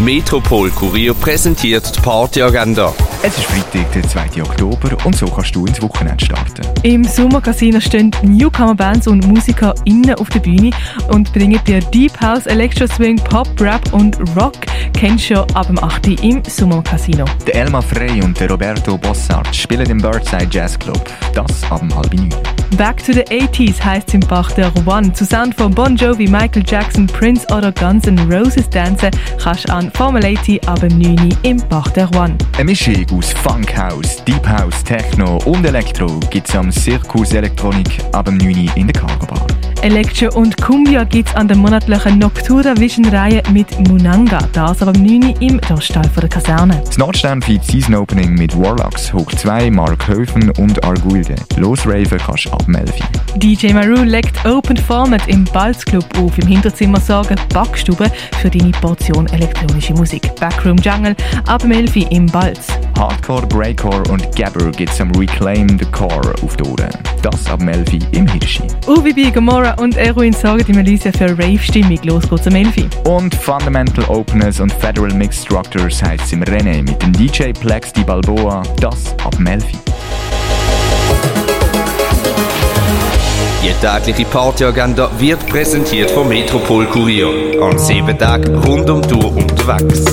Metropol Kurier präsentiert die Partyagenda. Es ist Freitag, der 2. Oktober und so kannst du ins Wochenende starten. Im Sommercasino stehen Newcomer-Bands und Musiker innen auf der Bühne und bringen dir Deep House, Electro Swing, Pop, Rap und Rock. Kennst du schon ab dem 8. im Sommercasino. Der Elmar Frey und der Roberto Bossart spielen im Birdside Jazz Club. Das ab dem halb neun. Back to the 80s heißt im Bach der One. Zu Sound von Bon Jovi, Michael Jackson, Prince oder Guns N' Roses tanzen kannst an Formel 80 ab dem 9 im Bach der One. Eine Mischung aus Funk House, Deep House, Techno und Elektro gibt es am Circus Elektronik ab dem 9 in der Cargo Bar. Elektro und Cumbia gibt es an der monatlichen Noctura Vision Reihe mit Munanga. Das aber am 9 im Rostall der Kaserne. Das Nordstern feiert Season Opening mit Warlocks, Hoch 2, Mark Höfen und Arguilde. Losraven kannst du ab dem 11. DJ Maru legt Open Format im Balz Club auf. Im Hinterzimmer sorgen Backstube für deine Portion elektronische Musik. Backroom Jungle ab dem 11 im Balz. Hardcore, Breakcore und Gabber gibt es am Reclaim the Core auf die Ohren. Das ab 11 im Hirschi. UVB, Gomorra und Eruin sorgen die Melissa für Rave-Stimmung. Los geht's am 11. Und Fundamental Openness und Federal Mix Structures heisst es im René mit dem DJ Plex di Balboa. Das ab 11. Die tägliche Partyagenda wird präsentiert vom Metropol Kurier. An sieben Tagen rund um die Tour unterwegs.